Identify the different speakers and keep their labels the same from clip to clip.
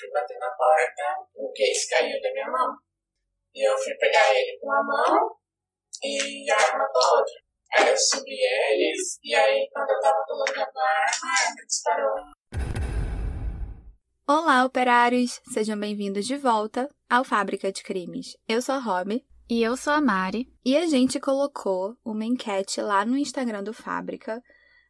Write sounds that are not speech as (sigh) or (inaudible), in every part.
Speaker 1: fui bater na porta, o case caiu da minha mão. E eu fui pegar ele com uma mão e a arma com a outra. Aí eu subi eles, e aí quando eu tava colocando a arma, a arma disparou.
Speaker 2: Olá, operários! Sejam bem-vindos de volta ao Fábrica de Crimes. Eu sou a Rob.
Speaker 3: E eu sou a Mari.
Speaker 2: E a gente colocou uma enquete lá no Instagram do Fábrica,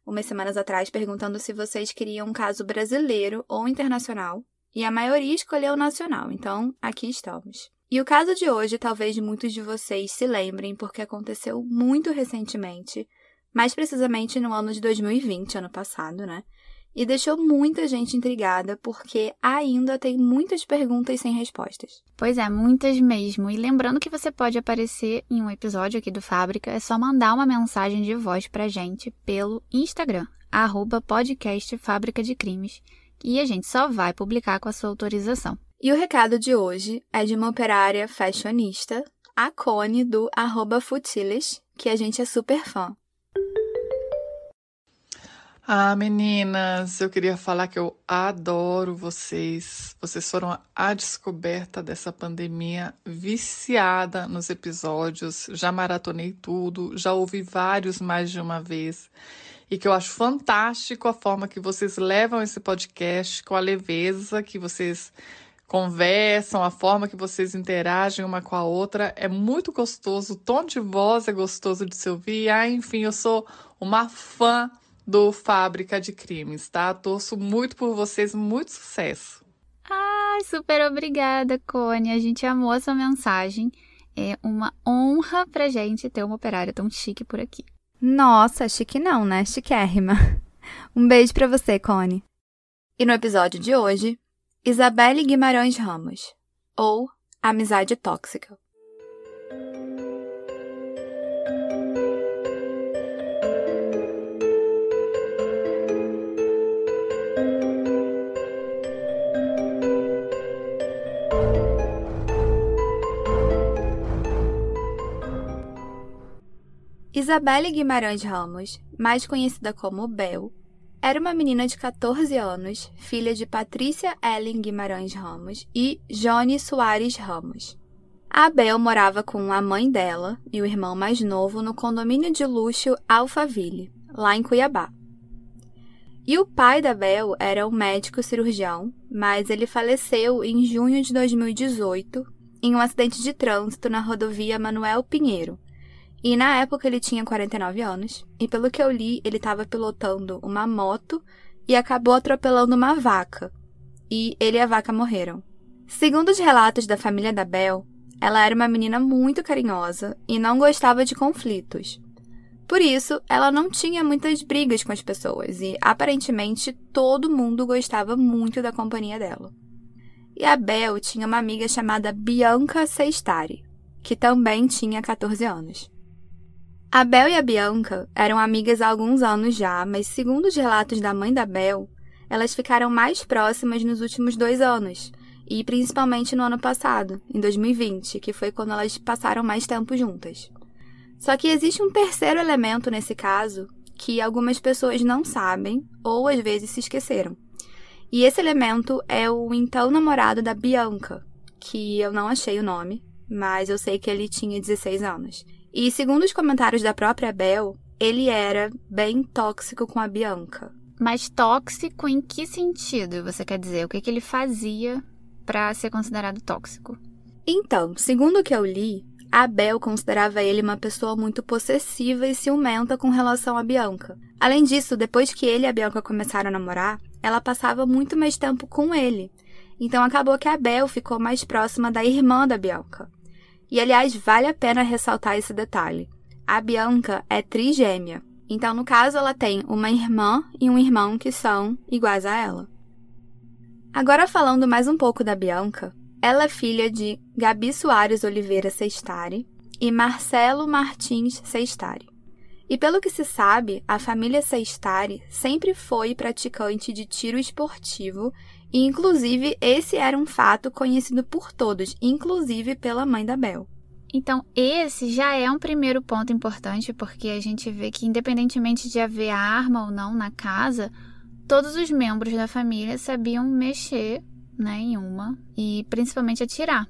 Speaker 2: umas semanas atrás, perguntando se vocês queriam um caso brasileiro ou internacional. E a maioria escolheu o nacional, então aqui estamos. E o caso de hoje, talvez muitos de vocês se lembrem, porque aconteceu muito recentemente, mais precisamente no ano de 2020, ano passado, né? e deixou muita gente intrigada porque ainda tem muitas perguntas sem respostas.
Speaker 3: Pois é, muitas mesmo. E lembrando que você pode aparecer em um episódio aqui do Fábrica, é só mandar uma mensagem de voz pra gente pelo Instagram, arroba podcast Fábrica de Crimes, e a gente só vai publicar com a sua autorização.
Speaker 2: E o recado de hoje é de uma operária fashionista, a Cone do arroba Futiles, que a gente é super fã.
Speaker 4: Ah, meninas, eu queria falar que eu adoro vocês. Vocês foram a descoberta dessa pandemia, viciada nos episódios. Já maratonei tudo, já ouvi vários mais de uma vez. E que eu acho fantástico a forma que vocês levam esse podcast, com a leveza que vocês conversam, a forma que vocês interagem uma com a outra. É muito gostoso, o tom de voz é gostoso de se ouvir. Ah, enfim, eu sou uma fã do Fábrica de Crimes, tá? Torço muito por vocês, muito sucesso.
Speaker 3: Ai, super obrigada, Cone. A gente amou essa mensagem. É uma honra pra gente ter uma operária tão chique por aqui.
Speaker 2: Nossa, chique não, né? Chiquérrima. (laughs) Um beijo para você, Cone. E no episódio de hoje, Isabelle Guimarães Ramos, ou Amizade Tóxica. Isabelle Guimarães Ramos, mais conhecida como Bel, era uma menina de 14 anos, filha de Patrícia Ellen Guimarães Ramos e Johnny Soares Ramos. A Bel morava com a mãe dela e o irmão mais novo no condomínio de luxo Alphaville, lá em Cuiabá. E o pai da Bel era um médico cirurgião, mas ele faleceu em junho de 2018 em um acidente de trânsito na rodovia Manuel Pinheiro, e na época ele tinha 49 anos, e pelo que eu li, ele estava pilotando uma moto e acabou atropelando uma vaca. E ele e a vaca morreram. Segundo os relatos da família da Bel, ela era uma menina muito carinhosa e não gostava de conflitos. Por isso, ela não tinha muitas brigas com as pessoas e, aparentemente, todo mundo gostava muito da companhia dela. E a Bel tinha uma amiga chamada Bianca Sestari, que também tinha 14 anos. A Bel e a Bianca eram amigas há alguns anos já, mas segundo os relatos da mãe da Bel, elas ficaram mais próximas nos últimos dois anos, e principalmente no ano passado, em 2020, que foi quando elas passaram mais tempo juntas. Só que existe um terceiro elemento nesse caso que algumas pessoas não sabem ou às vezes se esqueceram. E esse elemento é o então namorado da Bianca, que eu não achei o nome, mas eu sei que ele tinha 16 anos. E segundo os comentários da própria Bel, ele era bem tóxico com a Bianca.
Speaker 3: Mas tóxico em que sentido você quer dizer? O que, que ele fazia para ser considerado tóxico?
Speaker 2: Então, segundo o que eu li, a Bel considerava ele uma pessoa muito possessiva e ciumenta com relação a Bianca. Além disso, depois que ele e a Bianca começaram a namorar, ela passava muito mais tempo com ele. Então acabou que a Bel ficou mais próxima da irmã da Bianca. E aliás, vale a pena ressaltar esse detalhe. A Bianca é trigêmea. Então, no caso, ela tem uma irmã e um irmão que são iguais a ela. Agora falando mais um pouco da Bianca, ela é filha de Gabi Soares Oliveira Sestari e Marcelo Martins Sestari. E pelo que se sabe, a família Sestari sempre foi praticante de tiro esportivo e, inclusive, esse era um fato conhecido por todos, inclusive pela mãe da Bel.
Speaker 3: Então, esse já é um primeiro ponto importante, porque a gente vê que, independentemente de haver arma ou não na casa, todos os membros da família sabiam mexer nenhuma e principalmente atirar.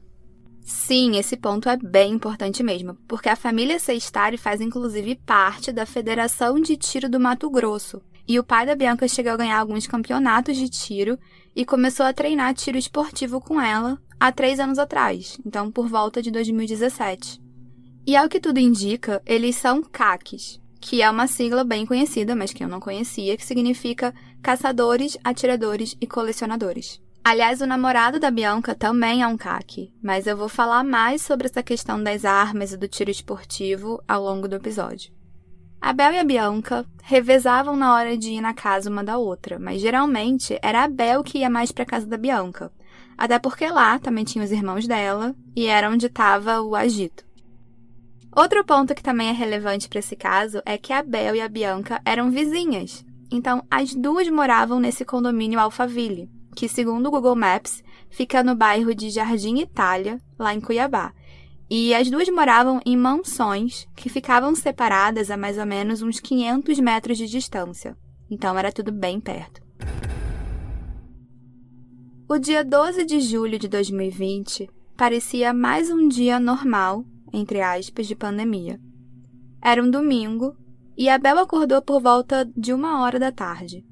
Speaker 2: Sim, esse ponto é bem importante mesmo, porque a família Sestari faz inclusive parte da Federação de Tiro do Mato Grosso. E o pai da Bianca chegou a ganhar alguns campeonatos de tiro e começou a treinar tiro esportivo com ela há três anos atrás, então por volta de 2017. E ao que tudo indica, eles são CACs, que é uma sigla bem conhecida, mas que eu não conhecia, que significa Caçadores, Atiradores e Colecionadores. Aliás, o namorado da Bianca também é um CAC, mas eu vou falar mais sobre essa questão das armas e do tiro esportivo ao longo do episódio. A Bel e a Bianca revezavam na hora de ir na casa uma da outra, mas geralmente era a Bel que ia mais para casa da Bianca, até porque lá também tinha os irmãos dela e era onde estava o agito. Outro ponto que também é relevante para esse caso é que a Bel e a Bianca eram vizinhas, então as duas moravam nesse condomínio Alphaville que, segundo o Google Maps, fica no bairro de Jardim Itália, lá em Cuiabá. E as duas moravam em mansões que ficavam separadas a mais ou menos uns 500 metros de distância. Então era tudo bem perto. O dia 12 de julho de 2020 parecia mais um dia normal, entre aspas, de pandemia. Era um domingo e a Bel acordou por volta de uma hora da tarde.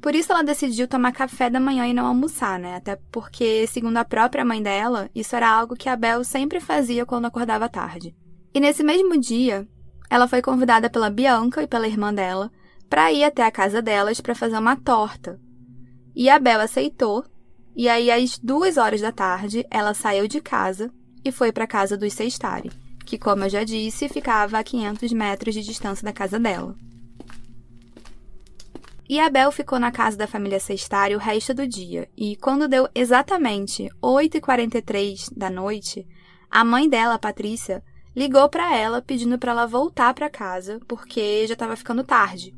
Speaker 2: Por isso ela decidiu tomar café da manhã e não almoçar, né? Até porque, segundo a própria mãe dela, isso era algo que a Bel sempre fazia quando acordava tarde. E nesse mesmo dia, ela foi convidada pela Bianca e pela irmã dela para ir até a casa delas para fazer uma torta. E a Bel aceitou, e aí às duas horas da tarde ela saiu de casa e foi para a casa dos Sextari, que, como eu já disse, ficava a 500 metros de distância da casa dela. E a Bel ficou na casa da família Sestari o resto do dia, e quando deu exatamente 8h43 da noite, a mãe dela, Patrícia, ligou para ela pedindo para ela voltar para casa porque já estava ficando tarde.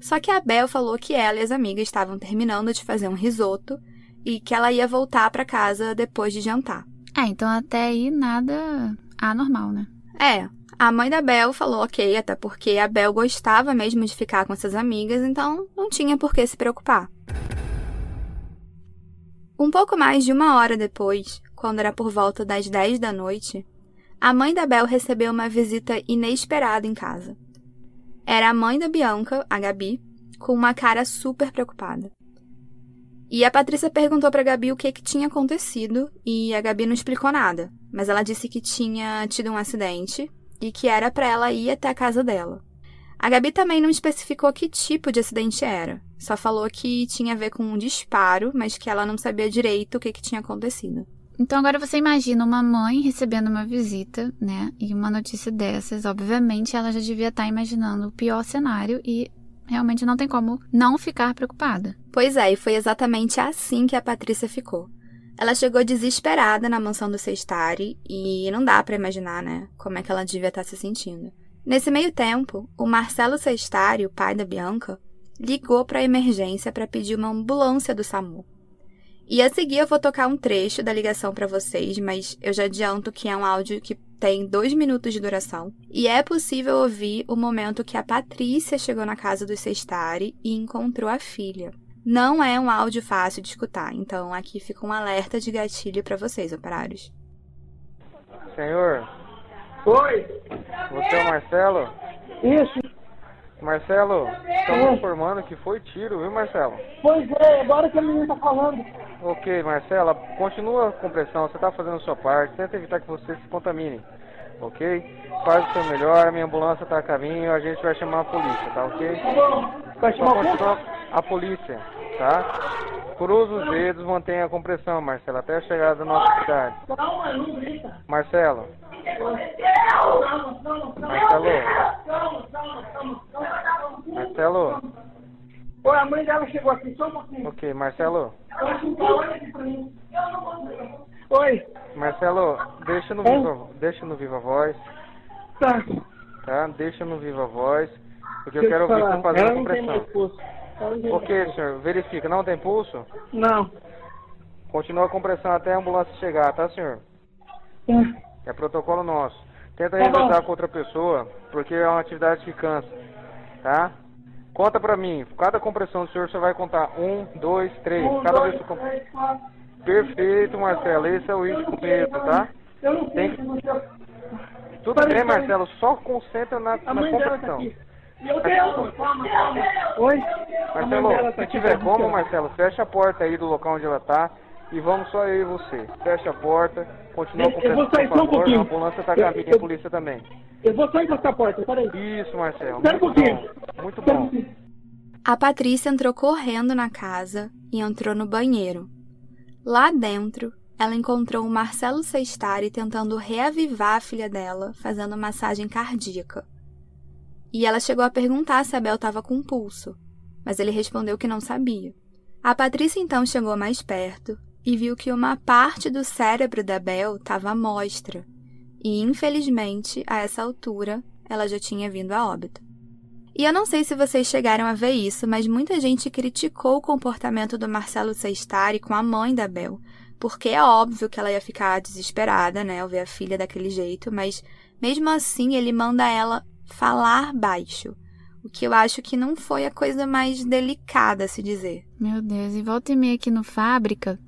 Speaker 2: Só que a Bel falou que ela e as amigas estavam terminando de fazer um risoto e que ela ia voltar para casa depois de jantar.
Speaker 3: É, então até aí nada anormal, né?
Speaker 2: É, a mãe da Bel falou ok, até porque a Bel gostava mesmo de ficar com essas amigas, então não tinha por que se preocupar. Um pouco mais de uma hora depois, quando era por volta das 10 da noite, a mãe da Bel recebeu uma visita inesperada em casa. Era a mãe da Bianca, a Gabi, com uma cara super preocupada. E a Patrícia perguntou para Gabi o que, que tinha acontecido e a Gabi não explicou nada, mas ela disse que tinha tido um acidente e que era para ela ir até a casa dela. A Gabi também não especificou que tipo de acidente era, só falou que tinha a ver com um disparo, mas que ela não sabia direito o que, que tinha acontecido.
Speaker 3: Então agora você imagina uma mãe recebendo uma visita, né? E uma notícia dessas, obviamente ela já devia estar imaginando o pior cenário e realmente não tem como não ficar preocupada.
Speaker 2: Pois é, e foi exatamente assim que a Patrícia ficou. Ela chegou desesperada na mansão do Sestari e não dá para imaginar, né, como é que ela devia estar tá se sentindo. Nesse meio tempo, o Marcelo Sestari, o pai da Bianca, ligou para a emergência para pedir uma ambulância do SAMU. E a seguir eu vou tocar um trecho da ligação para vocês, mas eu já adianto que é um áudio que tem dois minutos de duração. E é possível ouvir o momento que a Patrícia chegou na casa do Sestari e encontrou a filha. Não é um áudio fácil de escutar, então aqui fica um alerta de gatilho para vocês, operários.
Speaker 5: Senhor?
Speaker 6: Oi?
Speaker 5: Você é o Marcelo?
Speaker 6: Isso.
Speaker 5: Marcelo, estamos informando que foi tiro, viu Marcelo?
Speaker 6: Pois é, agora que a menina tá falando.
Speaker 5: Ok, Marcela, continua com pressão, você está fazendo a sua parte, tenta evitar que você se contamine, ok? Faz o seu melhor, a minha ambulância está a caminho, a gente vai chamar a polícia, tá ok?
Speaker 6: Tá bom. Vai chamar
Speaker 5: Só
Speaker 6: o
Speaker 5: continua a polícia, tá? Cruza os dedos, mantenha a compressão, Marcelo, até a chegada da nossa cidade. Marcelo. Marcelo. Marcelo,
Speaker 6: Oi, a mãe dela chegou aqui, só um pouquinho.
Speaker 5: ok, Marcelo.
Speaker 6: Oi,
Speaker 5: Marcelo, deixa no viva, deixa no viva voz,
Speaker 6: tá.
Speaker 5: tá? Deixa no viva voz, porque eu quero ouvir você
Speaker 6: Ela
Speaker 5: a compressão. Ok,
Speaker 6: mais
Speaker 5: senhor, verifica, não tem pulso?
Speaker 6: Não.
Speaker 5: Continua a compressão até a ambulância chegar, tá, senhor?
Speaker 6: Tá.
Speaker 5: É protocolo nosso. Tenta
Speaker 6: Tá
Speaker 5: revezar com outra pessoa, porque é uma atividade que cansa, tá? Conta pra mim, cada compressão do senhor você vai contar um, dois, três.
Speaker 6: Um,
Speaker 5: cada
Speaker 6: dois,
Speaker 5: vez que
Speaker 6: três, quatro.
Speaker 5: Perfeito, Marcelo. Esse é o ritmo mesmo, tá?
Speaker 6: Eu não sei
Speaker 5: Tem-
Speaker 6: você...
Speaker 5: Tudo bem. Marcelo. Só concentra na, na
Speaker 6: tá
Speaker 5: compressão.
Speaker 6: Meu Deus! Oi?
Speaker 5: Marcelo,
Speaker 6: tá
Speaker 5: se
Speaker 6: aqui,
Speaker 5: tiver
Speaker 6: tá
Speaker 5: como. Marcelo, fecha a porta aí do local onde ela tá e vamos só eu e você. Fecha a porta, continua com
Speaker 6: eu vou
Speaker 5: por
Speaker 6: sair só um
Speaker 5: favor.
Speaker 6: pouquinho.
Speaker 5: A ambulância tá
Speaker 6: Eu-
Speaker 5: caminho,
Speaker 6: eu-
Speaker 5: a polícia também.
Speaker 6: Eu vou só encostar a porta, peraí.
Speaker 5: Isso, Marcelo.
Speaker 6: Espera um
Speaker 5: Muito
Speaker 6: pouquinho.
Speaker 5: bom. Muito
Speaker 6: um
Speaker 5: bom.
Speaker 2: A Patrícia entrou correndo na casa e entrou no banheiro. Lá dentro, ela encontrou o Marcelo Sestari tentando reavivar a filha dela, fazendo massagem cardíaca. E ela chegou a perguntar se a Bel estava com pulso, mas ele respondeu que não sabia. A Patrícia então chegou mais perto e viu que uma parte do cérebro da Bel estava à mostra, e infelizmente, a essa altura, ela já tinha vindo a óbito. E eu não sei se vocês chegaram a ver isso, mas muita gente criticou o comportamento do Marcelo Sestari com a mãe da Bel, porque é óbvio que ela ia ficar desesperada, né, ao ver a filha daquele jeito, mas mesmo assim ele manda ela falar baixo, o que eu acho que não foi a coisa mais delicada a se dizer.
Speaker 3: Meu Deus, e volta e meia aqui no Fábrica,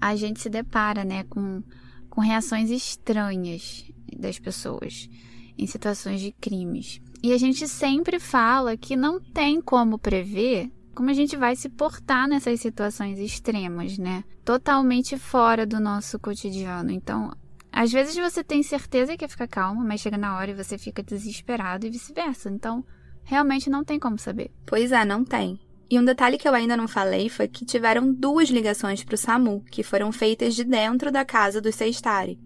Speaker 3: a gente se depara, né, com, com reações estranhas das pessoas em situações de crimes. E a gente sempre fala que não tem como prever como a gente vai se portar nessas situações extremas, né? Totalmente fora do nosso cotidiano. Então, às vezes você tem certeza que ia ficar calmo, mas chega na hora e você fica desesperado e vice-versa. Então, realmente não tem como saber.
Speaker 2: Pois é, não tem. E um detalhe que eu ainda não falei foi que tiveram duas ligações para o SAMU, que foram feitas de dentro da casa do Sestari.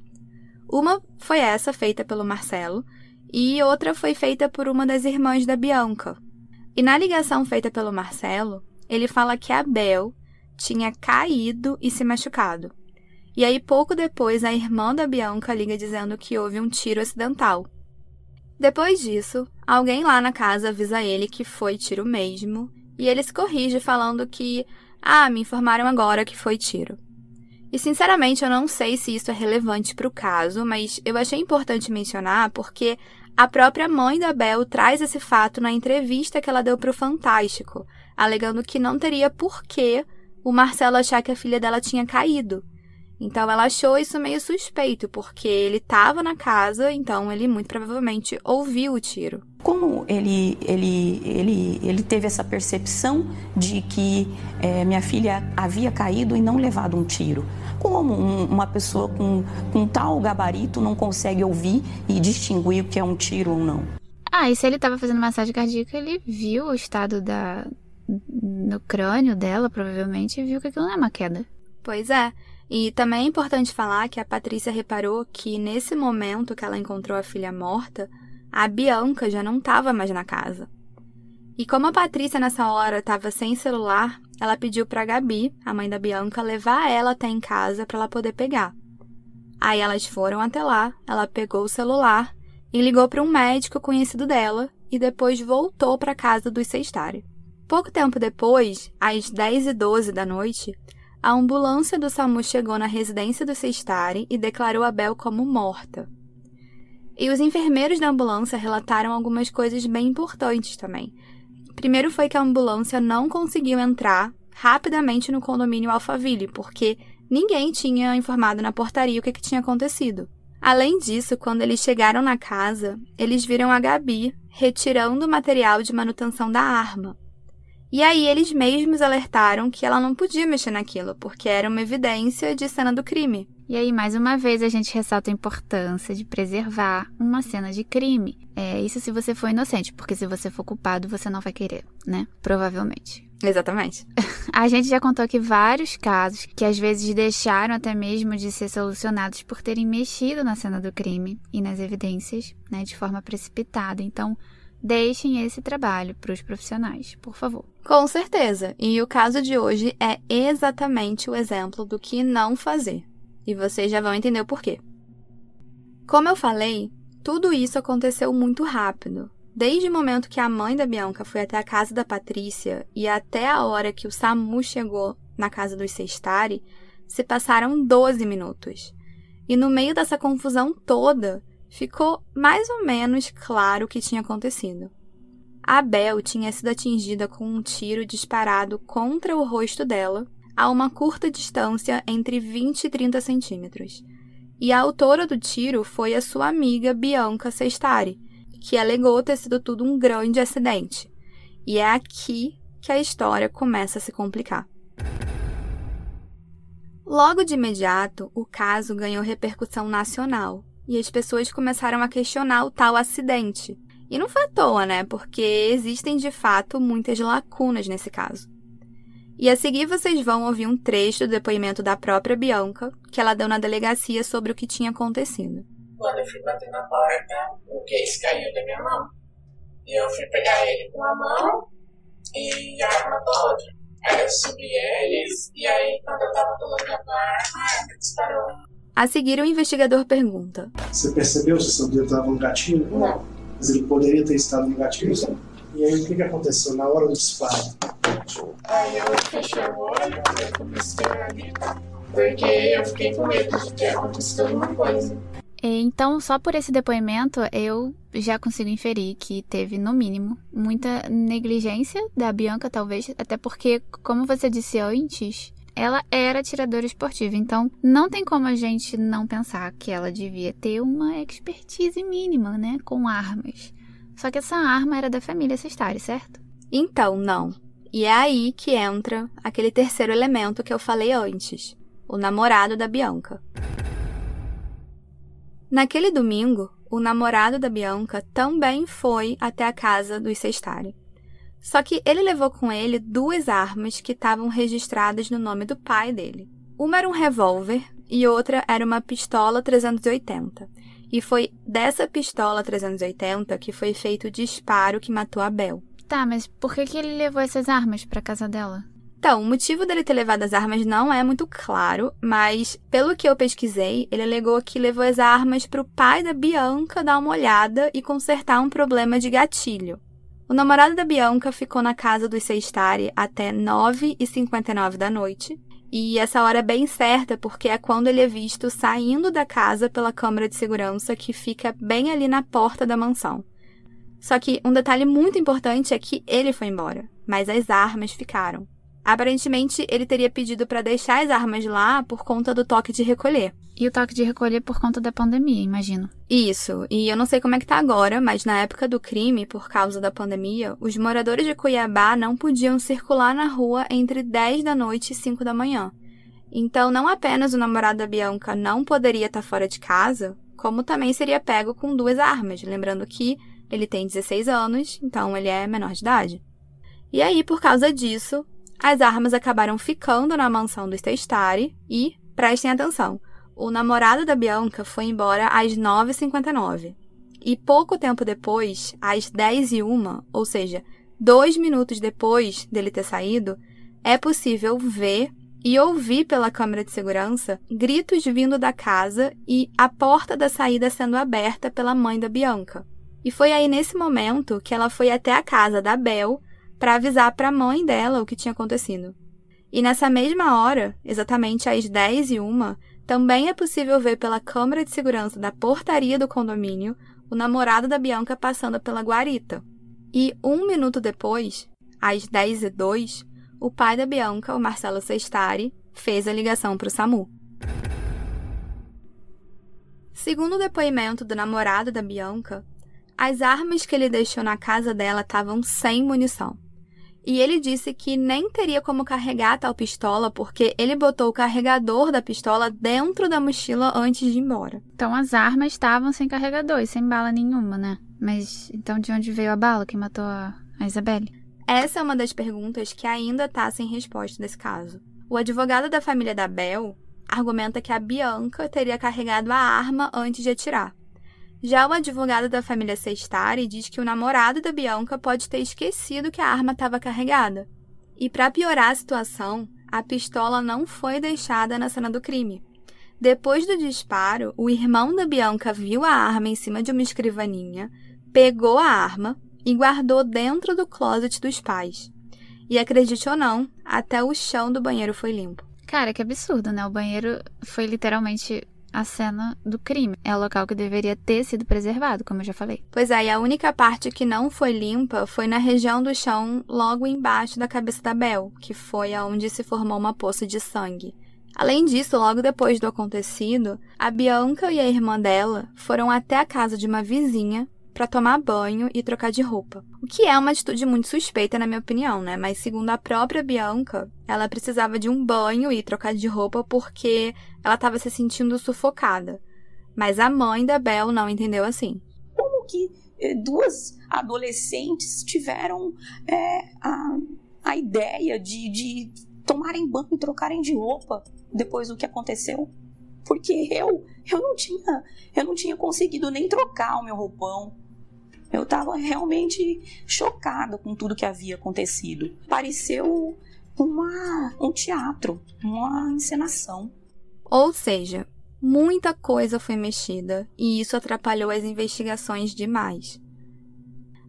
Speaker 2: Uma foi essa, feita pelo Marcelo, e outra foi feita por uma das irmãs da Bianca. E na ligação feita pelo Marcelo, ele fala que a Bel tinha caído e se machucado. E aí, pouco depois, a irmã da Bianca liga dizendo que houve um tiro acidental. Depois disso, alguém lá na casa avisa ele que foi tiro mesmo, e ele se corrige falando que, ah, me informaram agora que foi tiro. E sinceramente eu não sei se isso é relevante para o caso, mas eu achei importante mencionar porque a própria mãe da Bel traz esse fato na entrevista que ela deu para o Fantástico, alegando que não teria por que o Marcelo achar que a filha dela tinha caído. Então ela achou isso meio suspeito, porque ele estava na casa, então ele muito provavelmente ouviu o tiro.
Speaker 7: Como ele, ele, ele, ele teve essa percepção de que eh, minha filha havia caído e não levado um tiro? Como um- uma pessoa com, com tal gabarito não consegue ouvir e distinguir o que é um tiro ou não?
Speaker 3: Ah, e se ele tava fazendo massagem cardíaca, ele viu o estado da no crânio dela, provavelmente, e viu que aquilo não é uma queda.
Speaker 2: Pois é. E também é importante falar que a Patrícia reparou que nesse momento que ela encontrou a filha morta, a Bianca já não estava mais na casa. E como a Patrícia nessa hora estava sem celular, ela pediu para Gabi, a mãe da Bianca, levar ela até em casa para ela poder pegar. Aí elas foram até lá, ela pegou o celular e ligou para um médico conhecido dela e depois voltou para casa dos Sestari. Pouco tempo depois, às 10 e 12 da noite, a ambulância do SAMU chegou na residência do Sestari e declarou a Bel como morta. E os enfermeiros da ambulância relataram algumas coisas bem importantes também. Primeiro foi que a ambulância não conseguiu entrar rapidamente no condomínio Alphaville, porque ninguém tinha informado na portaria o que, que tinha acontecido. Além disso, quando eles chegaram na casa, eles viram a Gabi retirando o material de manutenção da arma. E aí eles mesmos alertaram que ela não podia mexer naquilo, porque era uma evidência de cena do crime.
Speaker 3: E aí, mais uma vez, a gente ressalta a importância de preservar uma cena de crime. É isso se você for inocente, porque se você for culpado, você não vai querer, né? Provavelmente.
Speaker 2: Exatamente. (laughs)
Speaker 3: A gente já contou aqui vários casos que às vezes deixaram até mesmo de ser solucionados por terem mexido na cena do crime e nas evidências, né, de forma precipitada. Então, deixem esse trabalho para os profissionais, por favor.
Speaker 2: Com certeza. E o caso de hoje é exatamente o exemplo do que não fazer. E vocês já vão entender o porquê. Como eu falei, tudo isso aconteceu muito rápido. Desde o momento que a mãe da Bianca foi até a casa da Patrícia e até a hora que o SAMU chegou na casa dos Sestari, se passaram 12 minutos. E no meio dessa confusão toda, ficou mais ou menos claro o que tinha acontecido. A Bel tinha sido atingida com um tiro disparado contra o rosto dela, a uma curta distância entre 20 e 30 centímetros. E a autora do tiro foi a sua amiga Bianca Sestari, que alegou ter sido tudo um grande acidente. E é aqui que a história começa a se complicar. Logo de imediato, o caso ganhou repercussão nacional e as pessoas começaram a questionar o tal acidente. E não foi à toa, né? Porque existem de fato muitas lacunas nesse caso. E a seguir vocês vão ouvir um trecho do depoimento da própria Bianca, que ela deu na delegacia sobre o que tinha acontecido.
Speaker 1: Quando eu fui bater na porta, o case caiu da minha mão. E eu fui pegar ele com a mão e a arma da outra. Aí eu subi eles, e aí quando eu tava colocando a arma, a disparou.
Speaker 2: A seguir, o investigador pergunta:
Speaker 8: Você percebeu se seu dedo estava no gatilho?
Speaker 1: Não.
Speaker 8: Mas ele poderia ter estado no gatilho? E aí, o que, que aconteceu na hora do disparo?
Speaker 1: Aí eu fechei o olho, eu comecei a ali, porque eu fiquei com medo de ter acontecido alguma coisa.
Speaker 3: Então, só por esse depoimento, eu já consigo inferir que teve, no mínimo, muita negligência da Bianca, talvez, até porque, como você disse antes, ela era tiradora esportiva. Então, não tem como a gente não pensar que ela devia ter uma expertise mínima, né, com armas. Só que essa arma era da família Sestari, certo?
Speaker 2: Então, não. E é aí que entra aquele terceiro elemento que eu falei antes: o namorado da Bianca. Naquele domingo, o namorado da Bianca também foi até a casa dos Sestari. Só que ele levou com ele duas armas que estavam registradas no nome do pai dele. Uma era um revólver e outra era uma pistola 380. E foi dessa pistola 380 que foi feito o disparo que matou a Bel.
Speaker 3: Tá, mas por que, que ele levou essas armas pra casa dela?
Speaker 2: Então, o motivo dele ter levado as armas não é muito claro, mas pelo que eu pesquisei, ele alegou que levou as armas para o pai da Bianca dar uma olhada e consertar um problema de gatilho. O namorado da Bianca ficou na casa dos Sestari até 9h59 da noite, e essa hora é bem certa porque é quando ele é visto saindo da casa pela câmera de segurança que fica bem ali na porta da mansão. Só que um detalhe muito importante é que ele foi embora, mas as armas ficaram. Aparentemente, ele teria pedido para deixar as armas lá por conta do toque de recolher.
Speaker 3: E o toque de recolher por conta da pandemia, imagino.
Speaker 2: Isso, e eu não sei como é que tá agora, mas na época do crime, por causa da pandemia, os moradores de Cuiabá não podiam circular na rua entre 10 da noite e 5 da manhã. Então, não apenas o namorado da Bianca não poderia estar fora de casa, como também seria pego com duas armas, lembrando que ele tem 16 anos, então ele é menor de idade. E aí, por causa disso, as armas acabaram ficando na mansão do Testari e, prestem atenção, o namorado da Bianca foi embora às 9h59. E pouco tempo depois, às 10h01, ou seja, dois minutos depois dele ter saído, é possível ver e ouvir pela câmera de segurança gritos vindo da casa e a porta da saída sendo aberta pela mãe da Bianca. E foi aí nesse momento que ela foi até a casa da Bel para avisar para a mãe dela o que tinha acontecido. E nessa mesma hora, exatamente às 10 e uma, também é possível ver pela câmera de segurança da portaria do condomínio o namorado da Bianca passando pela guarita. E um minuto depois, às 10 e 2, o pai da Bianca, o Marcelo Sestari, fez a ligação para o SAMU. Segundo o depoimento do namorado da Bianca, as armas que ele deixou na casa dela estavam sem munição. E ele disse que nem teria como carregar tal pistola porque ele botou o carregador da pistola dentro da mochila antes de ir embora.
Speaker 3: Então as armas estavam sem carregador e sem bala nenhuma, né? Mas então de onde veio a bala que matou a, a Isabelle?
Speaker 2: Essa é uma das perguntas que ainda está sem resposta nesse caso. O advogado da família da Bel argumenta que a Bianca teria carregado a arma antes de atirar. Já o advogado da família Sestari diz que o namorado da Bianca pode ter esquecido que a arma estava carregada. E para piorar a situação, a pistola não foi deixada na cena do crime. Depois do disparo, o irmão da Bianca viu a arma em cima de uma escrivaninha, pegou a arma e guardou dentro do closet dos pais. E acredite ou não, até o chão do banheiro foi limpo.
Speaker 3: Cara, que absurdo, né? O banheiro foi literalmente a cena do crime. É o local que deveria ter sido preservado, como eu já falei.
Speaker 2: Pois é, e a única parte que não foi limpa foi na região do chão logo embaixo da cabeça da Bel, que foi aonde se formou uma poça de sangue. Além disso, logo depois do acontecido, a Bianca e a irmã dela foram até a casa de uma vizinha para tomar banho e trocar de roupa. O que é uma atitude muito suspeita, na minha opinião, né? Mas segundo a própria Bianca, ela precisava de um banho e trocar de roupa porque ela estava se sentindo sufocada. Mas a mãe da Bel não entendeu assim.
Speaker 7: Como que eh, duas adolescentes tiveram é, a, a ideia de, de tomarem banho e trocarem de roupa depois do que aconteceu? Porque eu, eu não tinha, eu não tinha conseguido nem trocar o meu roupão. Eu estava realmente chocada com tudo que havia acontecido. Pareceu uma, um teatro, uma encenação.
Speaker 2: Ou seja, muita coisa foi mexida e isso atrapalhou as investigações demais.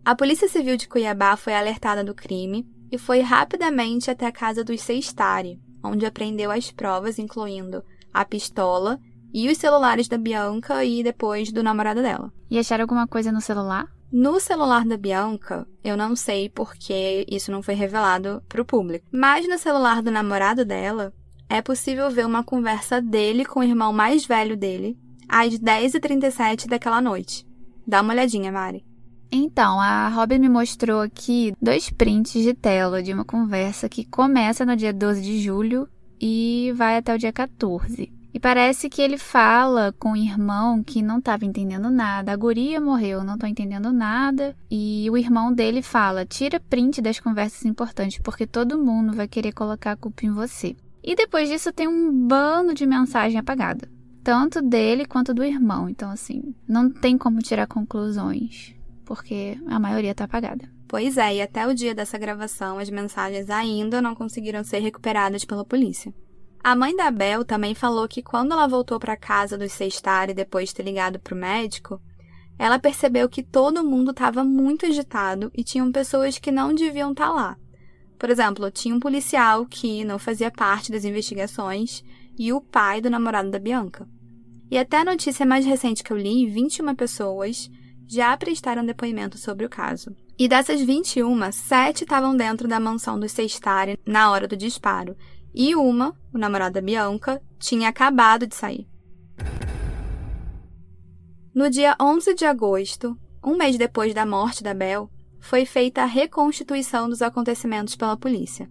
Speaker 2: A Polícia Civil de Cuiabá foi alertada do crime e foi rapidamente até a casa dos Sextari, onde apreendeu as provas, incluindo a pistola e os celulares da Bianca e depois do namorado dela.
Speaker 3: E acharam alguma coisa no celular?
Speaker 2: No celular da Bianca, eu não sei porque isso não foi revelado para o público, mas no celular do namorado dela, é possível ver uma conversa dele com o irmão mais velho dele, às 10h37 daquela noite. Dá uma olhadinha, Mari.
Speaker 3: Então, a Robin me mostrou aqui dois prints de tela de uma conversa que começa no dia 12 de julho e vai até o dia 14. E parece que ele fala com o irmão que não estava entendendo nada. A guria morreu, não tô entendendo nada. E o irmão dele fala: tira print das conversas importantes, porque todo mundo vai querer colocar a culpa em você. E depois disso tem um bando de mensagem apagada. Tanto dele quanto do irmão. Então, assim, não tem como tirar conclusões, porque a maioria tá apagada.
Speaker 2: Pois é, e até o dia dessa gravação, as mensagens ainda não conseguiram ser recuperadas pela polícia. A mãe da Bel também falou que quando ela voltou para casa dos Sextari depois de ter ligado para o médico, ela percebeu que todo mundo estava muito agitado e tinham pessoas que não deviam estar tá lá. Por exemplo, tinha um policial que não fazia parte das investigações e o pai do namorado da Bianca. E até a notícia mais recente que eu li, 21 pessoas já prestaram depoimento sobre o caso. E dessas 21, sete estavam dentro da mansão dos Sextari na hora do disparo, e uma, o namorado da Bianca, tinha acabado de sair. No dia 11 de agosto, um mês depois da morte da Bel, foi feita a reconstituição dos acontecimentos pela polícia.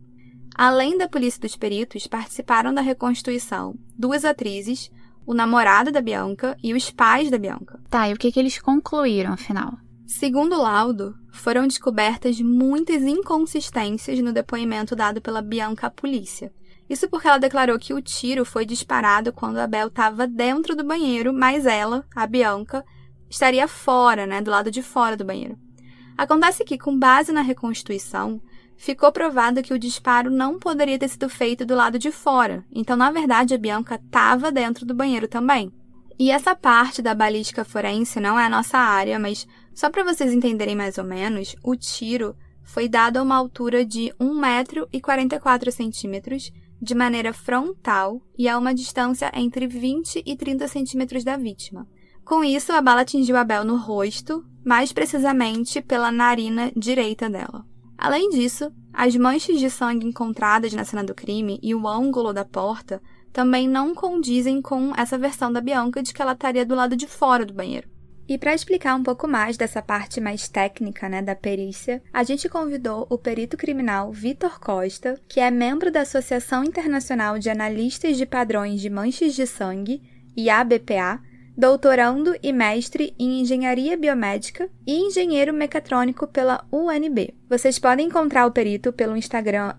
Speaker 2: Além da polícia dos peritos, participaram da reconstituição duas atrizes, o namorado da Bianca e os pais da Bianca.
Speaker 3: Tá, e o que, que eles concluíram, afinal?
Speaker 2: Segundo o laudo, foram descobertas muitas inconsistências no depoimento dado pela Bianca à polícia, isso porque ela declarou que o tiro foi disparado quando a Bel estava dentro do banheiro, mas ela, a Bianca, estaria fora, né, do lado de fora do banheiro. Acontece que, com base na reconstituição, ficou provado que o disparo não poderia ter sido feito do lado de fora. Então, na verdade, a Bianca estava dentro do banheiro também. E essa parte da balística forense não é a nossa área, mas só para vocês entenderem mais ou menos, o tiro foi dado a uma altura de 1,44m de maneira frontal e a uma distância entre 20 e 30 centímetros da vítima. Com isso, a bala atingiu a Bel no rosto, mais precisamente pela narina direita dela. Além disso, as manchas de sangue encontradas na cena do crime e o ângulo da porta também não condizem com essa versão da Bianca de que ela estaria do lado de fora do banheiro. E para explicar um pouco mais dessa parte mais técnica né, da perícia, a gente convidou o perito criminal Vitor Costa, que é membro da Associação Internacional de Analistas de Padrões de Manchas de Sangue, e ABPA, doutorando e mestre em Engenharia Biomédica e engenheiro mecatrônico pela UNB. Vocês podem encontrar o perito pelo Instagram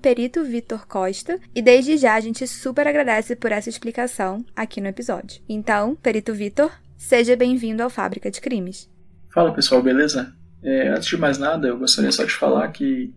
Speaker 2: @perito_vitor_costa e desde já a gente super agradece por essa explicação aqui no episódio. Então, perito Vitor, Seja bem-vindo ao Fábrica de Crimes.
Speaker 9: Fala pessoal, beleza? É, antes de mais nada, eu gostaria só de falar que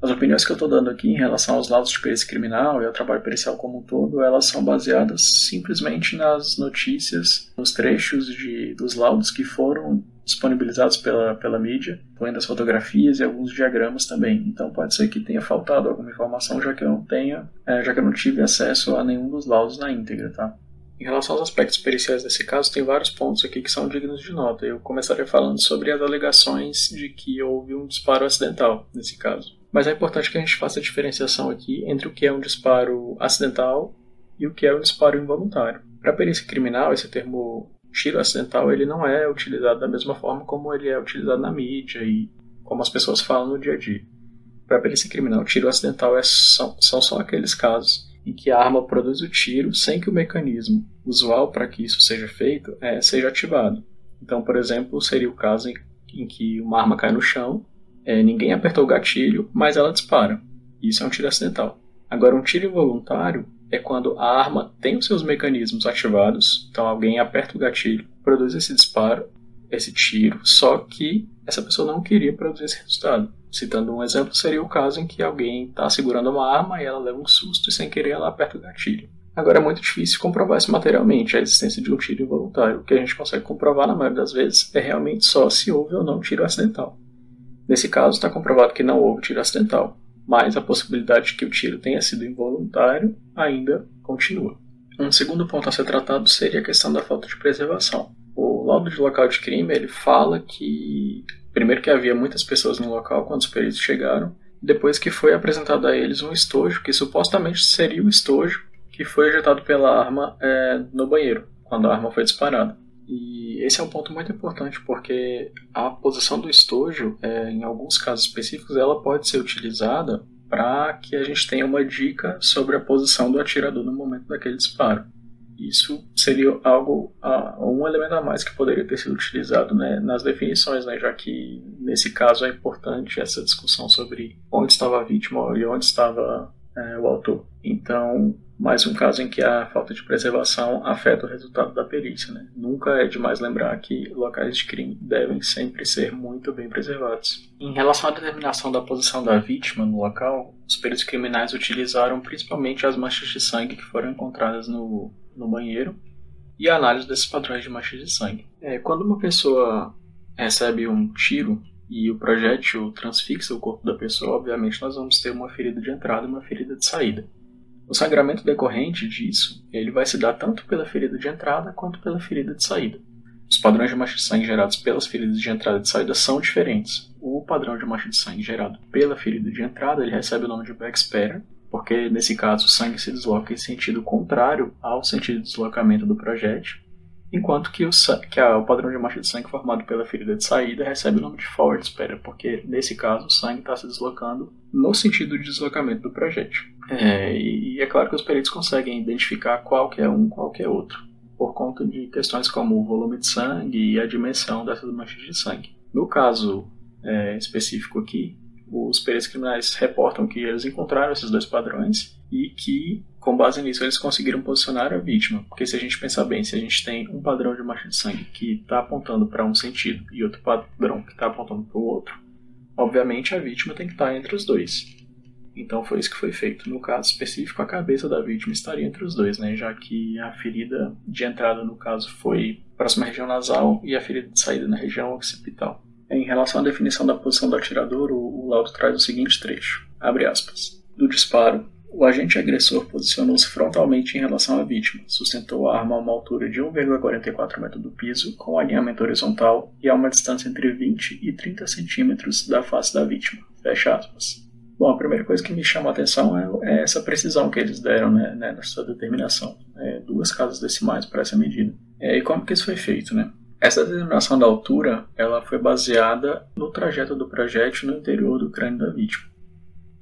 Speaker 9: as opiniões que eu estou dando aqui em relação aos laudos de perícia criminal e ao trabalho pericial como um todo, elas são baseadas simplesmente nas notícias, nos trechos de, dos laudos que foram disponibilizados pela, pela mídia, incluindo as fotografias e alguns diagramas também. Então pode ser que tenha faltado alguma informação, já que eu não tenha, é, já que eu não tive acesso a nenhum dos laudos na íntegra, tá? Em relação aos aspectos periciais desse caso, tem vários pontos aqui que são dignos de nota. Eu começaria falando sobre as alegações de que houve um disparo acidental nesse caso. Mas é importante que a gente faça a diferenciação aqui entre o que é um disparo acidental e o que é um disparo involuntário. Para a perícia criminal, esse termo tiro acidental ele não é utilizado da mesma forma como ele é utilizado na mídia e como as pessoas falam no dia a dia. Para a perícia criminal, tiro acidental é, são, são só aqueles casos em que a arma produz o tiro sem que o mecanismo usual para que isso seja feito é, seja ativado. Então, por exemplo, seria o caso em, em que uma arma cai no chão, é, ninguém apertou o gatilho, mas ela dispara. Isso é um tiro acidental. Agora, um tiro involuntário é quando a arma tem os seus mecanismos ativados, então alguém aperta o gatilho, produz esse disparo, esse tiro, só que essa pessoa não queria produzir esse resultado. Citando um exemplo, seria o caso em que alguém está segurando uma arma e ela leva um susto e sem querer ela aperta o gatilho. Agora é muito difícil comprovar isso materialmente, a existência de um tiro involuntário. O que a gente consegue comprovar na maioria das vezes é realmente só se houve ou não tiro acidental. Nesse caso, está comprovado que não houve tiro acidental, mas a possibilidade de que o tiro tenha sido involuntário ainda continua. Um segundo ponto a ser tratado seria a questão da falta de preservação. Laudo de local de crime ele fala que Primeiro que havia muitas pessoas no local quando os peritos chegaram, depois que foi apresentado a eles um estojo que supostamente seria o estojo que foi ejetado pela arma é, no banheiro, quando a arma foi disparada. E esse é um ponto muito importante porque a posição do estojo, é, em alguns casos específicos, ela pode ser utilizada para que a gente tenha uma dica sobre a posição do atirador no momento daquele disparo isso seria algo, um elemento a mais que poderia ter sido utilizado né, nas definições, né, já que nesse caso é importante essa discussão sobre onde estava a vítima e onde estava é, o autor. Então, mais um caso em que a falta de preservação afeta o resultado da perícia. Né? Nunca é demais lembrar que locais de crime devem sempre ser muito bem preservados. Em relação à determinação da posição da vítima no local, os peritos criminais utilizaram principalmente as manchas de sangue que foram encontradas no, no banheiro e a análise desses padrões de manchas de sangue. É, quando uma pessoa recebe um tiro e o projétil transfixa o corpo da pessoa, obviamente nós vamos ter uma ferida de entrada e uma ferida de saída. O sangramento decorrente disso, ele vai se dar tanto pela ferida de entrada quanto pela ferida de saída. Os padrões de mancha de sangue gerados pelas feridas de entrada e de saída são diferentes. O padrão de mancha de sangue gerado pela ferida de entrada, ele recebe o nome de backspatter, porque nesse caso o sangue se desloca em sentido contrário ao sentido de deslocamento do projétil, enquanto que o, que o padrão de mancha de sangue formado pela ferida de saída recebe o nome de forward splatter, porque nesse caso o sangue está se deslocando no sentido de deslocamento do projétil. É, e é claro que os peritos conseguem identificar qual que é um qual que é outro, por conta de questões como o volume de sangue e a dimensão dessas manchas de sangue. No caso é, específico aqui, os peritos criminais reportam que eles encontraram esses dois padrões e que, com base nisso, eles conseguiram posicionar a vítima. Porque se a gente pensar bem, se a gente tem um padrão de mancha de sangue que está apontando para um sentido e outro padrão que está apontando para o outro, obviamente a vítima tem que estar tá entre os dois. Então foi isso que foi feito. No caso específico, a cabeça da vítima estaria entre os dois, né? já que a ferida de entrada, no caso, foi próxima região nasal e a ferida de saída na região occipital. Em relação à definição da posição do atirador, o, o laudo traz o seguinte trecho, abre aspas, do disparo, o agente agressor posicionou-se frontalmente em relação à vítima, sustentou a arma a uma altura de 1,44 metro do piso, com alinhamento horizontal e a uma distância entre 20 e 30 centímetros da face da vítima. Fecha aspas. Bom, a primeira coisa que me chama a atenção é, é essa precisão que eles deram né, né, nessa determinação. É, duas casas decimais para essa medida. É, e como que isso foi feito, né? Essa determinação da altura ela foi baseada no trajeto do projétil no interior do crânio da vítima.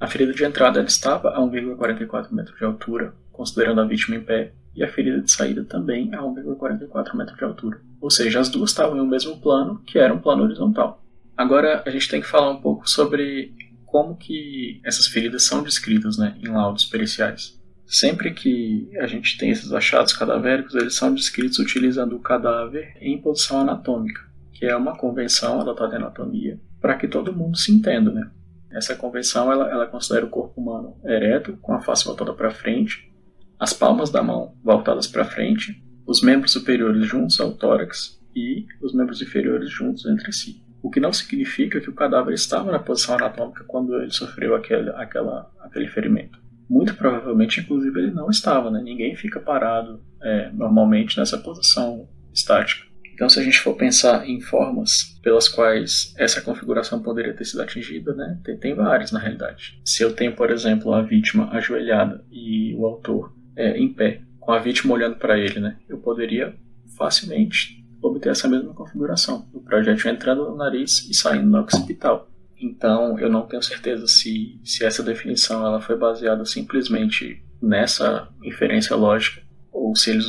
Speaker 9: A ferida de entrada estava a 1,44 metros de altura, considerando a vítima em pé, e a ferida de saída também a 1,44 metros de altura. Ou seja, as duas estavam em um mesmo plano, que era um plano horizontal. Agora a gente tem que falar um pouco sobre como que essas feridas são descritas né, em laudos periciais. Sempre que a gente tem esses achados cadavéricos, eles são descritos utilizando o cadáver em posição anatômica, que é uma convenção adotada em anatomia, para que todo mundo se entenda. Né? Essa convenção ela, ela considera o corpo humano ereto, com a face voltada para frente, as palmas da mão voltadas para frente, os membros superiores juntos ao tórax e os membros inferiores juntos entre si o que não significa que o cadáver estava na posição anatômica quando ele sofreu aquele, aquela, aquele ferimento. Muito provavelmente, inclusive, ele não estava, né? Ninguém fica parado é, normalmente nessa posição estática. Então, se a gente for pensar em formas pelas quais essa configuração poderia ter sido atingida, né, tem, tem várias na realidade. Se eu tenho, por exemplo, a vítima ajoelhada e o autor é, em pé, com a vítima olhando para ele, né, eu poderia facilmente obter essa mesma configuração, o projétil entrando no nariz e saindo no occipital. Então, eu não tenho certeza se, se essa definição ela foi baseada simplesmente nessa inferência lógica ou se eles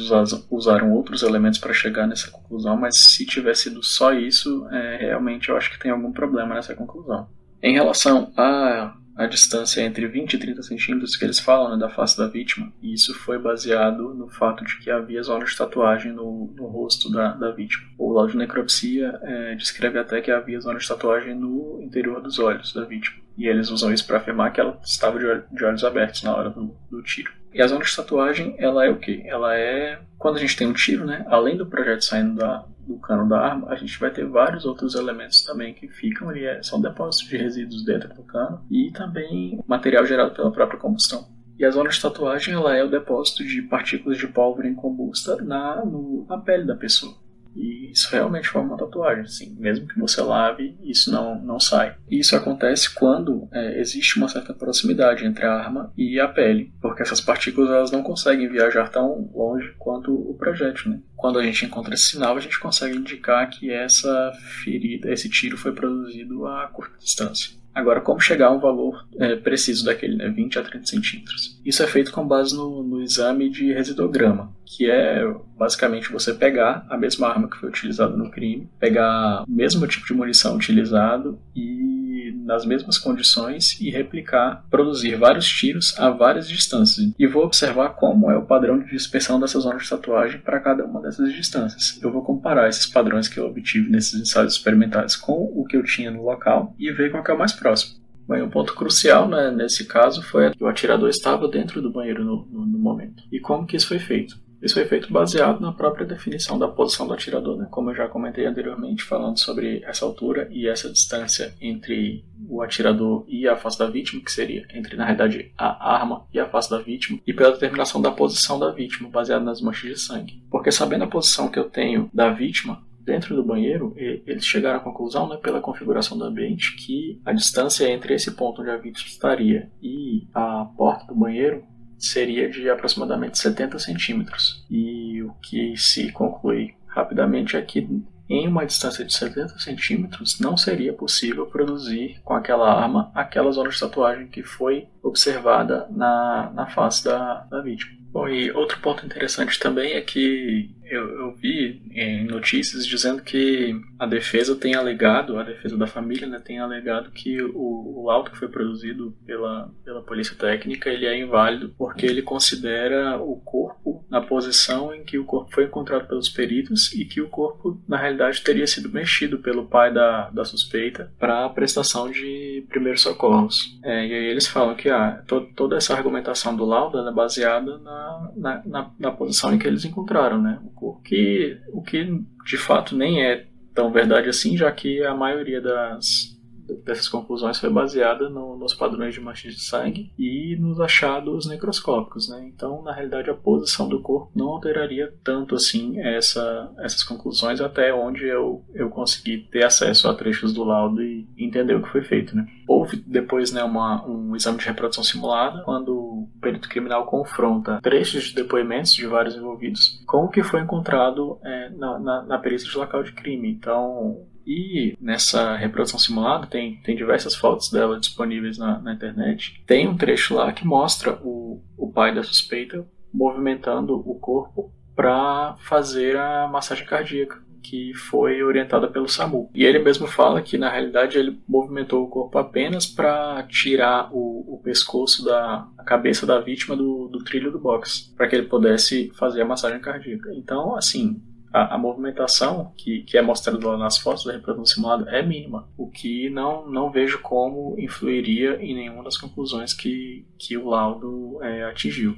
Speaker 9: usaram outros elementos para chegar nessa conclusão, mas se tivesse sido só isso, é, realmente eu acho que tem algum problema nessa conclusão. Em relação à, à distância entre 20 e 30 centímetros que eles falam né, da face da vítima, isso foi baseado no fato de que havia zona de tatuagem no, no rosto da, da vítima. O laudo de necropsia é, descreve até que havia zona de tatuagem no interior dos olhos da vítima. E eles usam isso para afirmar que ela estava de, de olhos abertos na hora do, do tiro. E a zona de tatuagem, ela é o quê? Ela é quando a gente tem um tiro, né? Além do projeto saindo da, do cano da arma, a gente vai ter vários outros elementos também que ficam ali, é, são depósitos de resíduos dentro do cano e também material gerado pela própria combustão. E a zona de tatuagem ela é o depósito de partículas de pólvora incombusta na, no, na pele da pessoa. E isso realmente forma uma tatuagem, assim, mesmo que você lave, isso não, não sai. Isso acontece quando é, existe uma certa proximidade entre a arma e a pele, porque essas partículas elas não conseguem viajar tão longe quanto o projétil. Né? Quando a gente encontra esse sinal, a gente consegue indicar que essa ferida, esse tiro foi produzido a curta distância. Agora, como chegar a um valor é, preciso daquele, né, 20 a 30 centímetros? Isso é feito com base no, no, exame de residograma, que é basicamente você pegar a mesma arma que foi utilizada no crime, pegar o mesmo tipo de munição utilizado e nas mesmas condições e replicar, produzir vários tiros a várias distâncias. E vou observar como é o padrão de dispersão dessa zona de tatuagem para cada uma dessas distâncias. Eu vou comparar esses padrões que eu obtive nesses ensaios experimentais com o que eu tinha no local e ver qual é o mais próximo. Bem, um ponto crucial né, nesse caso foi que o atirador estava dentro do banheiro no, no, no momento. E como que isso foi feito? Isso foi feito baseado na própria definição da posição do atirador, né? como eu já comentei anteriormente, falando sobre essa altura e essa distância entre o atirador e a face da vítima, que seria entre, na realidade, a arma e a face da vítima, e pela determinação da posição da vítima, baseado nas manchas de sangue. Porque sabendo a posição que eu tenho da vítima, dentro do banheiro, eles chegaram à conclusão, né, pela configuração do ambiente, que a distância entre esse ponto onde a vítima estaria e a porta do banheiro seria de aproximadamente 70 centímetros. E o que se conclui rapidamente é que em uma distância de 70 centímetros não seria possível produzir com aquela arma aquela zona de tatuagem que foi observada na, na face da, da vítima. Bom, e outro ponto interessante também é que eu, eu, vi em notícias dizendo que a defesa tem alegado, a defesa da família né, tem alegado que o, o laudo que foi produzido pela, pela polícia técnica ele é inválido porque ele considera o corpo na posição em que o corpo foi encontrado pelos peritos e que o corpo na realidade teria sido mexido pelo pai da, da suspeita para a prestação de primeiros socorros. É, e aí eles falam que ah, to, toda essa argumentação do laudo é baseada na, na, na, na posição em que eles encontraram, né? o que, o que de fato nem é tão verdade assim, já que a maioria das, dessas conclusões foi baseada no, nos padrões de manchas de sangue e nos achados necroscópicos, né? Então, na realidade, a posição do corpo não alteraria tanto assim essa, essas conclusões até onde eu, eu consegui ter acesso a trechos do laudo e entender o que foi feito, né? Houve depois né, uma, um exame de reprodução simulada, quando o perito criminal confronta trechos de depoimentos de vários envolvidos com o que foi encontrado é, na, na, na perícia de local de crime. Então, e nessa reprodução simulada, tem, tem diversas fotos dela disponíveis na, na internet. Tem um trecho lá que mostra o, o pai da suspeita movimentando o corpo para fazer a massagem cardíaca que foi orientada pelo SAMU. E ele mesmo fala que na realidade ele movimentou o corpo apenas para tirar o, o, pescoço da cabeça da vítima do, do trilho do box, para que ele pudesse fazer a massagem cardíaca. Então, assim, a, a, movimentação que, que é mostrada lá nas fotos da reprodução simulada é mínima, o que não, não vejo como influiria em nenhuma das conclusões que, que o laudo é, atingiu.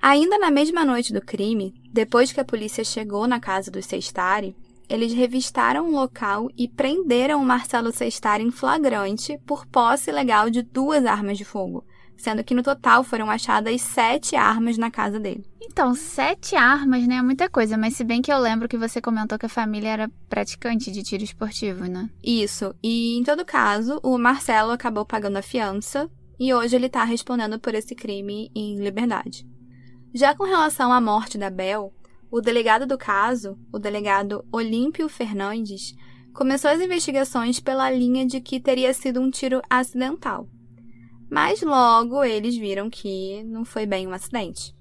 Speaker 2: Ainda na mesma noite do crime, depois que a polícia chegou na casa do Sestari, eles revistaram o local e prenderam o Marcelo Sestari em flagrante por posse ilegal de duas armas de fogo, sendo que no total foram achadas sete armas na casa dele.
Speaker 3: Então, sete armas, né? É muita coisa, mas se bem que eu lembro que você comentou que a família era praticante de tiro esportivo, né?
Speaker 2: Isso. E em todo caso, o Marcelo acabou pagando a fiança e hoje ele tá respondendo por esse crime em liberdade. Já com relação à morte da Bel, o delegado do caso, o delegado Olímpio Fernandes, começou as investigações pela linha de que teria sido um tiro acidental. Mas logo eles viram que não foi bem um acidente.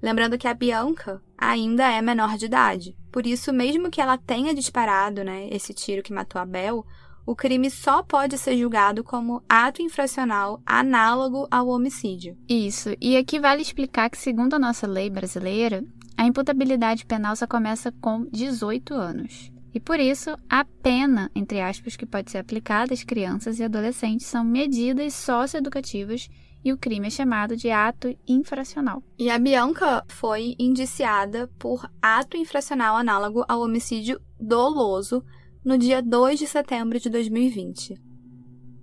Speaker 2: Lembrando que a Bianca ainda é menor de idade, por isso, mesmo que ela tenha disparado né, esse tiro que matou a Bel, o crime só pode ser julgado como ato infracional análogo ao homicídio.
Speaker 3: Isso, e aqui vale explicar que, segundo a nossa lei brasileira, a imputabilidade penal só começa com 18 anos. E por isso, a pena, entre aspas, que pode ser aplicada às crianças e adolescentes são medidas socioeducativas e o crime é chamado de ato infracional.
Speaker 2: E a Bianca foi indiciada por ato infracional análogo ao homicídio doloso no dia 2 de setembro de 2020.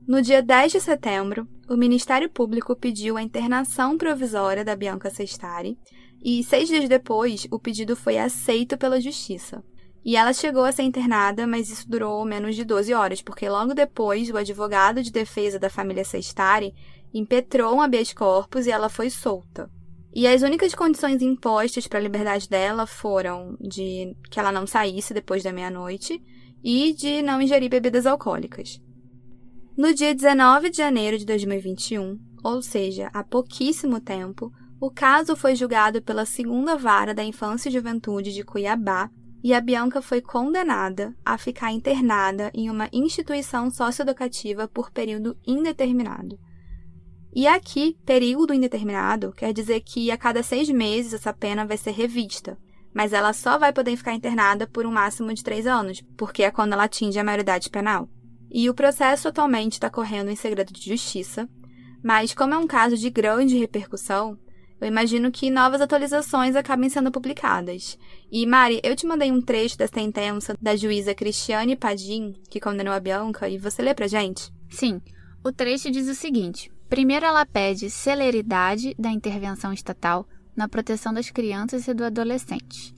Speaker 2: No dia 10 de setembro, o Ministério Público pediu a internação provisória da Bianca Sestari e seis dias depois o pedido foi aceito pela Justiça. E ela chegou a ser internada, mas isso durou menos de 12 horas, porque logo depois o advogado de defesa da família Sestari impetrou um habeas corpus e ela foi solta. E as únicas condições impostas para a liberdade dela foram de que ela não saísse depois da meia-noite e de não ingerir bebidas alcoólicas. No dia 19 de janeiro de 2021, ou seja, há pouquíssimo tempo, o caso foi julgado pela segunda vara da Infância e Juventude de Cuiabá e a Bianca foi condenada a ficar internada em uma instituição socioeducativa por período indeterminado. E aqui, período indeterminado quer dizer que a cada seis meses essa pena vai ser revista, mas ela só vai poder ficar internada por um máximo de três anos, porque é quando ela atinge a maioridade penal. E o processo atualmente está correndo em segredo de justiça, mas como é um caso de grande repercussão, eu imagino que novas atualizações acabem sendo publicadas. E, Mari, eu te mandei um trecho da sentença da juíza Cristiane Padim, que condenou a Bianca, e você lê pra gente?
Speaker 3: Sim. O trecho diz o seguinte: primeiro, ela pede celeridade da intervenção estatal na proteção das crianças e do adolescente,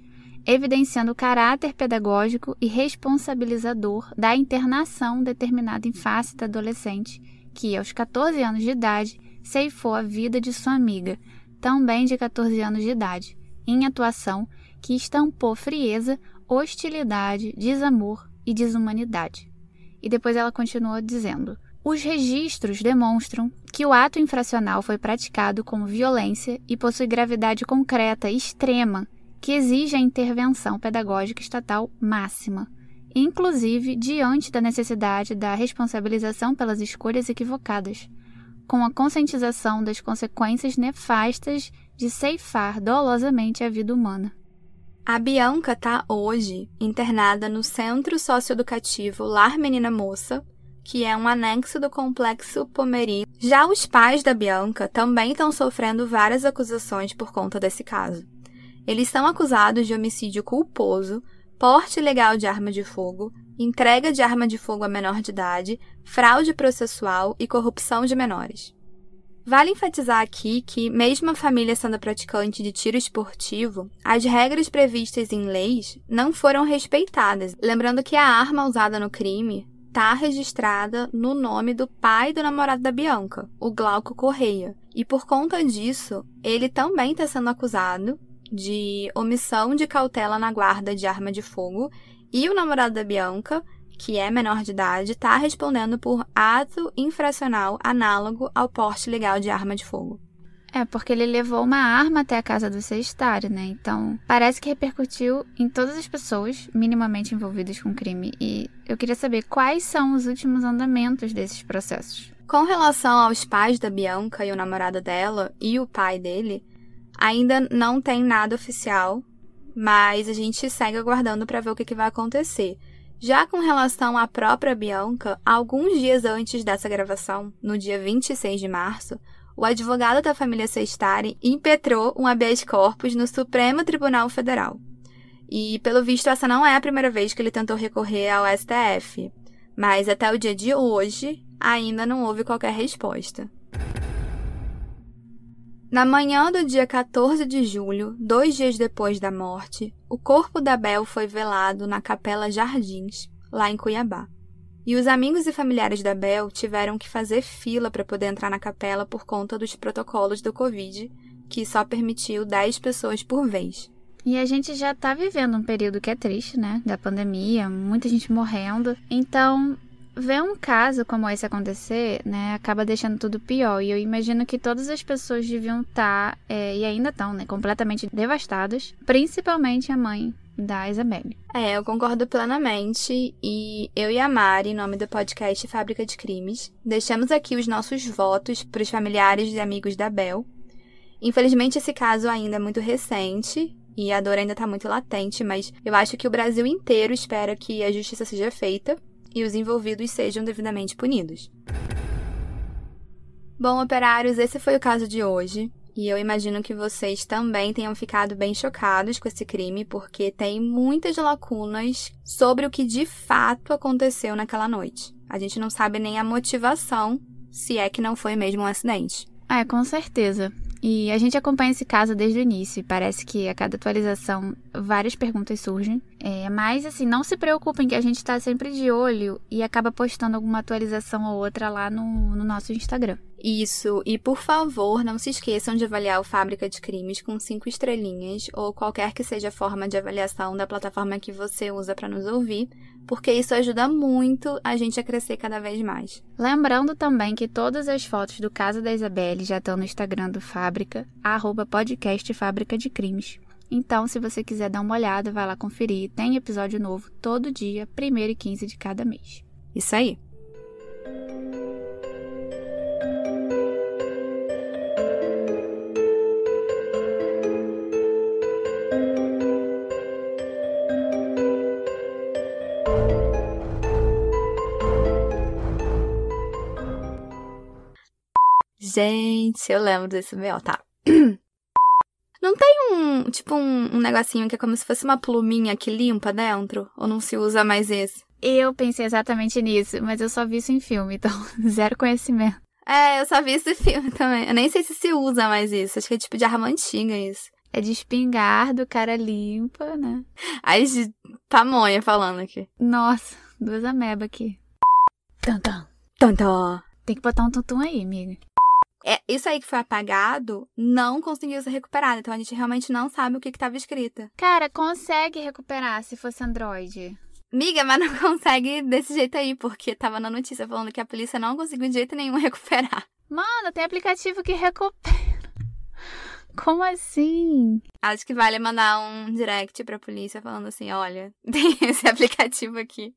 Speaker 3: evidenciando o caráter pedagógico e responsabilizador da internação determinada em face da adolescente, que, aos 14 anos de idade, ceifou a vida de sua amiga, também de 14 anos de idade, em atuação que estampou frieza, hostilidade, desamor e desumanidade. E depois ela continuou dizendo: os registros demonstram que o ato infracional foi praticado com violência e possui gravidade concreta extrema que exige a intervenção pedagógica estatal máxima, inclusive diante da necessidade da responsabilização pelas escolhas equivocadas com a conscientização das consequências nefastas de ceifar dolosamente a vida humana.
Speaker 2: A Bianca está hoje internada no Centro Socioeducativo Lar Menina Moça, que é um anexo do Complexo Pomeri. Já os pais da Bianca também estão sofrendo várias acusações por conta desse caso. Eles são acusados de homicídio culposo, porte ilegal de arma de fogo, entrega de arma de fogo a menor de idade, fraude processual e corrupção de menores. Vale enfatizar aqui que, mesmo a família sendo praticante de tiro esportivo, as regras previstas em leis não foram respeitadas, lembrando que a arma usada no crime está registrada no nome do pai do namorado da Bianca, o Glauco Correia, e por conta disso, ele também está sendo acusado de omissão de cautela na guarda de arma de fogo e o namorado da Bianca, que é menor de idade, está respondendo por ato infracional análogo ao porte legal de arma de fogo.
Speaker 3: É, porque ele levou uma arma até a casa do sextário, né? Então, parece que repercutiu em todas as pessoas minimamente envolvidas com o crime. E eu queria saber quais são os últimos andamentos desses processos.
Speaker 2: Com relação aos pais da Bianca e o namorado dela e o pai dele, ainda não tem nada oficial mas a gente segue aguardando para ver o que, que vai acontecer. Já com relação à própria Bianca, alguns dias antes dessa gravação, no dia 26 de março, o advogado da família Sestari impetrou um habeas corpus no Supremo Tribunal Federal. E, pelo visto, essa não é a primeira vez que ele tentou recorrer ao STF. Mas até o dia de hoje, ainda não houve qualquer resposta. Na manhã do dia 14 de julho, dois dias depois da morte, o corpo da Bel foi velado na Capela Jardins, lá em Cuiabá. E os amigos e familiares da Bel tiveram que fazer fila para poder entrar na capela por conta dos protocolos do Covid, que só permitiu 10 pessoas por vez.
Speaker 3: E a gente já tá vivendo um período que é triste, né? Da pandemia, muita gente morrendo. Então, ver um caso como esse acontecer, né, acaba deixando tudo pior. E eu imagino que todas as pessoas deviam estar, tá, é, e ainda estão, né, completamente devastadas, principalmente a mãe da Isabelle.
Speaker 2: É, eu concordo plenamente. E eu e a Mari, em nome do podcast Fábrica de Crimes, deixamos aqui os nossos votos para os familiares e amigos da Bel. Infelizmente, esse caso ainda é muito recente e a dor ainda está muito latente, mas eu acho que o Brasil inteiro espera que a justiça seja feita e os envolvidos sejam devidamente punidos. Bom, operários, esse foi o caso de hoje. E eu imagino que vocês também tenham ficado bem chocados com esse crime, porque tem muitas lacunas sobre o que de fato aconteceu naquela noite. A gente não sabe nem a motivação, se é que não foi mesmo um acidente.
Speaker 3: É, com certeza. E a gente acompanha esse caso desde o início e parece que a cada atualização várias perguntas surgem. É, mas assim, não se preocupem que a gente está sempre de olho e acaba postando alguma atualização ou outra lá no, no nosso Instagram.
Speaker 2: Isso, e por favor, não se esqueçam de avaliar o Fábrica de Crimes com cinco estrelinhas ou qualquer que seja a forma de avaliação da plataforma que você usa para nos ouvir, porque isso ajuda muito a gente a crescer cada vez mais.
Speaker 3: Lembrando também que todas as fotos do caso da Isabelle já estão no Instagram do Fábrica, arroba podcast Fábrica de Crimes. Então, se você quiser dar uma olhada, vai lá conferir. Tem episódio novo todo dia, 1 e 15 de cada mês.
Speaker 2: Isso aí. Gente, eu lembro desse B.O., tá. (clears throat) Não tem um, tipo, um, um, negocinho que é como se fosse uma pluminha que limpa dentro? Ou não se usa mais esse?
Speaker 3: Eu pensei exatamente nisso, mas eu só vi isso em filme, então (laughs) zero conhecimento.
Speaker 2: É, eu só vi esse filme (laughs) também. Eu nem sei se se usa mais isso. Acho que é tipo de arma antiga isso.
Speaker 3: É de espingarda, o cara limpa, né?
Speaker 2: Aí de pamonha falando aqui.
Speaker 3: Nossa, duas amebas aqui.
Speaker 2: Tantan. Tantan.
Speaker 3: Tem que botar um tuntum aí, amiga.
Speaker 2: É, isso aí que foi apagado não conseguiu ser recuperado. Então a gente realmente não sabe o que estava escrito.
Speaker 3: Cara, consegue recuperar se fosse Android.
Speaker 2: Miga, mas não (laughs) consegue desse jeito aí, porque tava na notícia falando que a polícia não conseguiu de jeito nenhum (laughs) recuperar.
Speaker 3: Mano, tem aplicativo que recupera. (laughs) Como assim?
Speaker 2: Acho que vale mandar um direct pra polícia falando assim: olha, tem esse aplicativo aqui.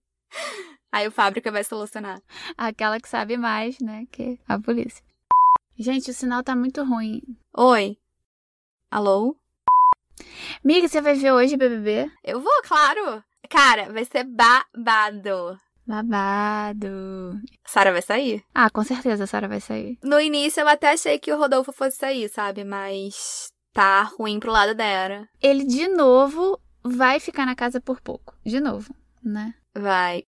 Speaker 2: Aí o fábrica vai solucionar.
Speaker 3: Aquela que sabe mais, né, que a polícia. Gente, o sinal tá muito ruim.
Speaker 2: Oi. Alô?
Speaker 3: Miga, você vai ver hoje BBB?
Speaker 2: Eu vou, claro. Cara, vai ser babado.
Speaker 3: Babado.
Speaker 2: Sara vai sair?
Speaker 3: Ah, com certeza a Sara vai sair.
Speaker 2: No início eu até achei que o Rodolfo fosse sair, sabe? Mas tá ruim pro lado dela.
Speaker 3: Ele de novo vai ficar na casa por pouco. De novo, né?
Speaker 2: Vai.